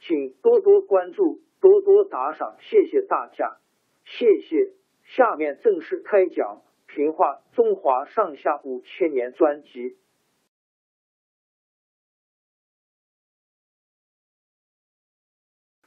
请多多关注，多多打赏，谢谢大家，谢谢。下面正式开讲《评话中华上下五千年》专辑。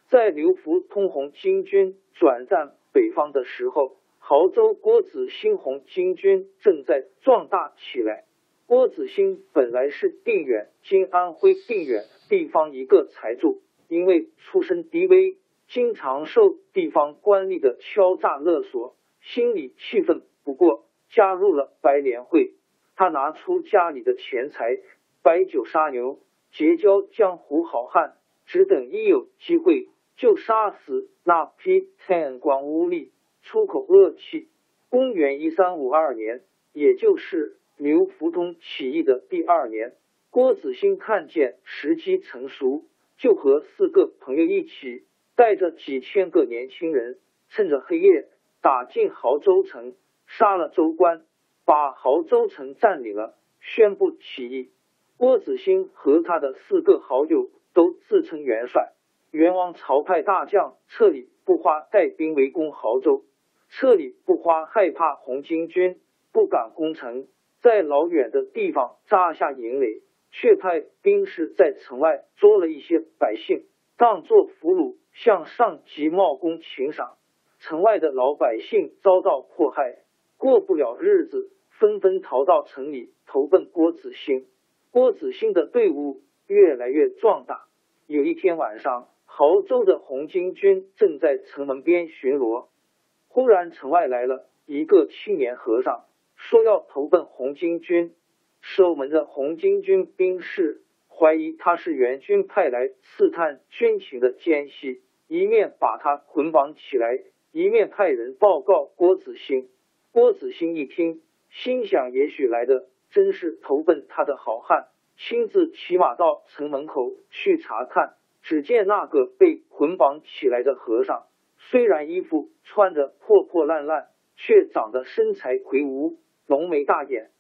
在刘福通红巾军转战北方的时候，亳州郭子兴红巾军正在壮大起来。郭子兴本来是定远（今安徽定远）地方一个财主。因为出身低微，经常受地方官吏的敲诈勒索，心里气愤不过，加入了白莲会。他拿出家里的钱财，摆酒杀牛，结交江湖好汉，只等一有机会就杀死那批贪官污吏、出口恶气。公元一三五二年，也就是刘福通起义的第二年，郭子兴看见时机成熟。就和四个朋友一起，带着几千个年轻人，趁着黑夜打进亳州城，杀了州官，把亳州城占领了，宣布起义。郭子兴和他的四个好友都自称元帅。元王朝派大将彻里不花带兵围攻亳州，彻里不花害怕红巾军，不敢攻城，在老远的地方扎下营垒。却派兵士在城外捉了一些百姓，当作俘虏向上级冒功请赏。城外的老百姓遭到迫害，过不了日子，纷纷逃到城里投奔郭子兴。郭子兴的队伍越来越壮大。有一天晚上，亳州的红巾军正在城门边巡逻，忽然城外来了一个青年和尚，说要投奔红巾军。守门的红巾军兵士怀疑他是元军派来刺探军情的奸细，一面把他捆绑起来，一面派人报告郭子兴。郭子兴一听，心想：也许来的真是投奔他的好汉，亲自骑马到城门口去查看。只见那个被捆绑起来的和尚，虽然衣服穿着破破烂烂，却长得身材魁梧，浓眉大眼。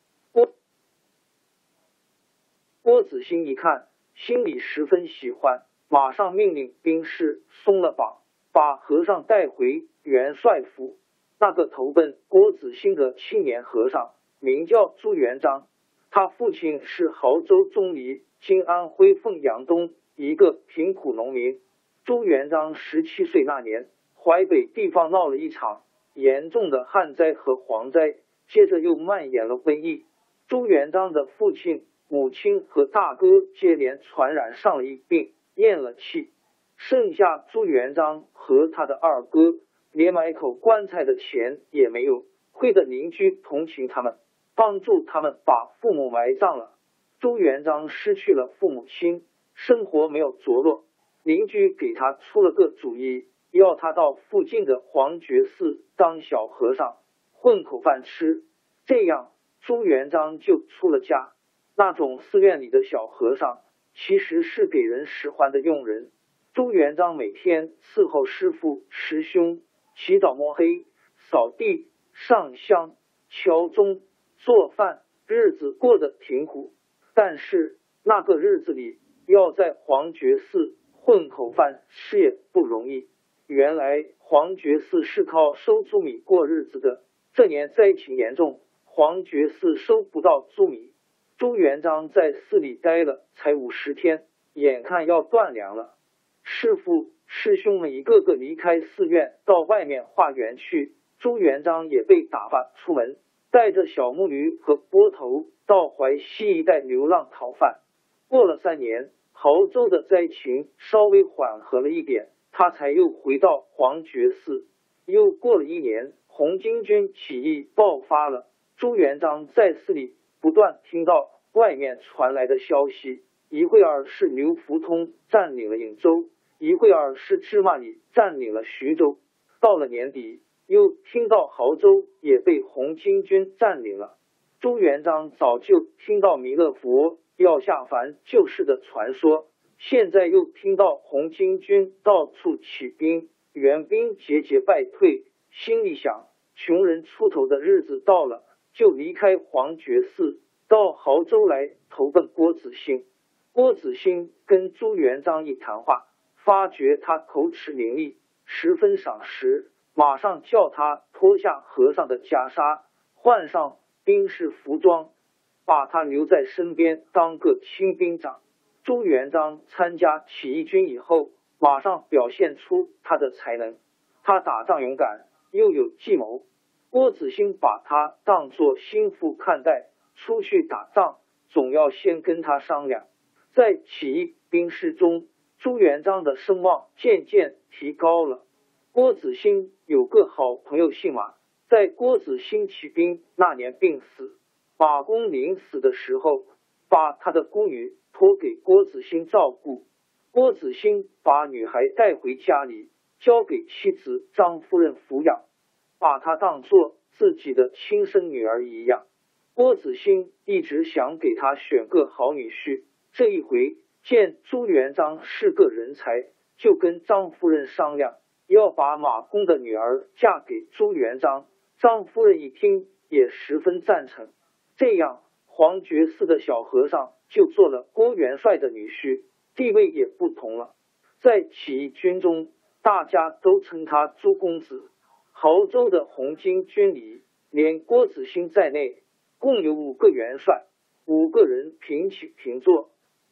郭子兴一看，心里十分喜欢，马上命令兵士松了绑，把和尚带回元帅府。那个投奔郭子兴的青年和尚名叫朱元璋，他父亲是亳州钟离（今安徽凤阳东）一个贫苦农民。朱元璋十七岁那年，淮北地方闹了一场严重的旱灾和蝗灾，接着又蔓延了瘟疫。朱元璋的父亲。母亲和大哥接连传染上了一病，咽了气，剩下朱元璋和他的二哥，连买口棺材的钱也没有。会的邻居同情他们，帮助他们把父母埋葬了。朱元璋失去了父母亲，生活没有着落。邻居给他出了个主意，要他到附近的黄觉寺当小和尚，混口饭吃。这样，朱元璋就出了家。那种寺院里的小和尚，其实是给人使唤的佣人。朱元璋每天伺候师傅师兄，起早摸黑，扫地、上香、敲钟、做饭，日子过得挺苦。但是那个日子里，要在黄觉寺混口饭吃也不容易。原来黄觉寺是靠收租米过日子的。这年灾情严重，黄觉寺收不到租米。朱元璋在寺里待了才五十天，眼看要断粮了。师傅、师兄们一个个离开寺院，到外面化缘去。朱元璋也被打发出门，带着小木驴和波头到淮西一带流浪讨饭。过了三年，亳州的灾情稍微缓和了一点，他才又回到黄觉寺。又过了一年，红巾军起义爆发了。朱元璋在寺里不断听到外面传来的消息，一会儿是刘福通占领了颍州。一会儿是芝麻里占领了徐州，到了年底，又听到亳州也被红巾军占领了。朱元璋早就听到弥勒佛要下凡救世的传说，现在又听到红巾军到处起兵，援兵节节败退，心里想：穷人出头的日子到了，就离开黄觉寺，到亳州来投奔郭子兴。郭子兴跟朱元璋一谈话。发觉他口齿伶俐，十分赏识，马上叫他脱下和尚的袈裟，换上兵士服装，把他留在身边当个亲兵长。朱元璋参加起义军以后，马上表现出他的才能。他打仗勇敢，又有计谋。郭子兴把他当作心腹看待，出去打仗总要先跟他商量。在起义兵士中。朱元璋的声望渐渐提高了。郭子兴有个好朋友姓马，在郭子兴起兵那年病死。马公临死的时候，把他的孤女托给郭子兴照顾。郭子兴把女孩带回家里，交给妻子张夫人抚养，把她当做自己的亲生女儿一样。郭子兴一直想给她选个好女婿，这一回。见朱元璋是个人才，就跟张夫人商量，要把马公的女儿嫁给朱元璋。张夫人一听，也十分赞成。这样，黄觉寺的小和尚就做了郭元帅的女婿，地位也不同了。在起义军中，大家都称他朱公子。潮州的红巾军里，连郭子兴在内，共有五个元帅，五个人平起平坐。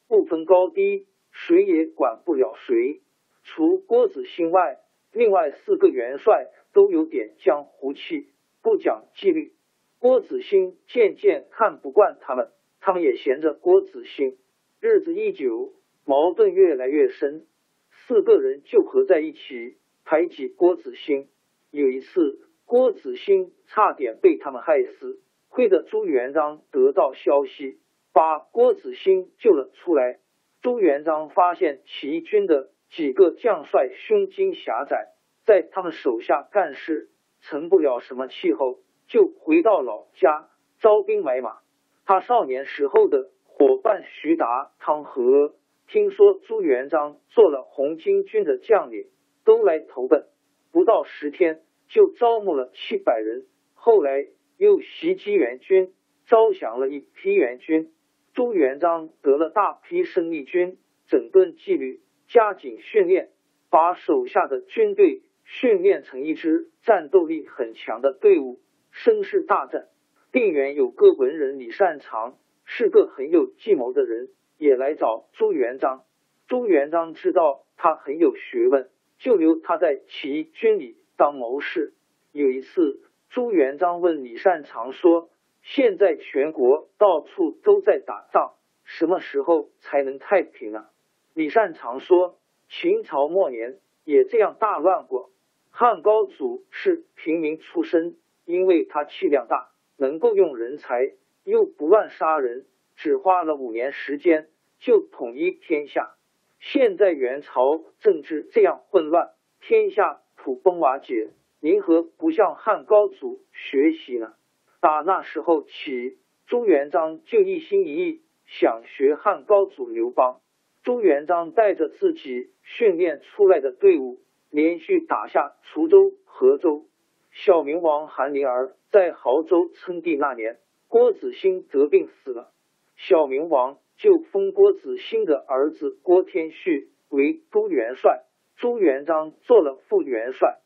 不分高低，谁也管不了谁。除郭子兴外，另外四个元帅都有点江湖气，不讲纪律。郭子兴渐渐看不惯他们，他们也嫌着郭子兴。日子一久，矛盾越来越深，四个人就合在一起排挤郭子兴。有一次，郭子兴差点被他们害死，亏得朱元璋得到消息。把郭子兴救了出来。朱元璋发现起义军的几个将帅胸襟狭窄，在他们手下干事成不了什么气候，就回到老家招兵买马。他少年时候的伙伴徐达、汤和，听说朱元璋做了红巾军的将领，都来投奔。不到十天，就招募了七百人。后来又袭击援军，招降了一批援军。朱元璋得了大批生力军，整顿纪律，加紧训练，把手下的军队训练成一支战斗力很强的队伍，声势大振。定远有个文人李善长，是个很有计谋的人，也来找朱元璋。朱元璋知道他很有学问，就留他在起义军里当谋士。有一次，朱元璋问李善长说。现在全国到处都在打仗，什么时候才能太平啊？李善长说，秦朝末年也这样大乱过。汉高祖是平民出身，因为他气量大，能够用人才，又不乱杀人，只花了五年时间就统一天下。现在元朝政治这样混乱，天下土崩瓦解，您何不向汉高祖学习呢？打那时候起，朱元璋就一心一意想学汉高祖刘邦。朱元璋带着自己训练出来的队伍，连续打下滁州、河州。小明王韩林儿在亳州称帝那年，郭子兴得病死了，小明王就封郭子兴的儿子郭天旭为朱元帅，朱元璋做了副元帅。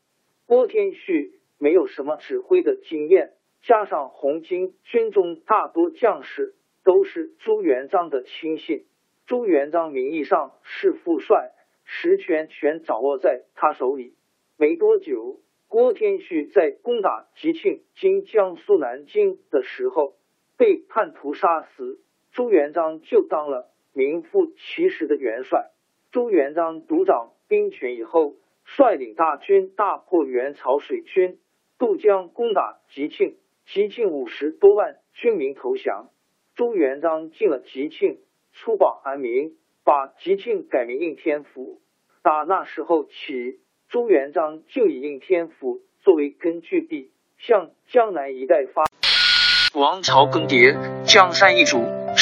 郭天旭没有什么指挥的经验，加上红巾军中大多将士都是朱元璋的亲信，朱元璋名义上是副帅，实权全掌握在他手里。没多久，郭天旭在攻打吉庆（今江苏南京）的时候被叛徒杀死，朱元璋就当了名副其实的元帅。朱元璋独掌兵权以后。率领大军大破元朝水军，渡江攻打吉庆，吉庆五十多万军民投降。朱元璋进了吉庆，出保安民，把吉庆改名应天府。打那时候起，朱元璋就以应天府作为根据地，向江南一带发。王朝更迭，江山易主，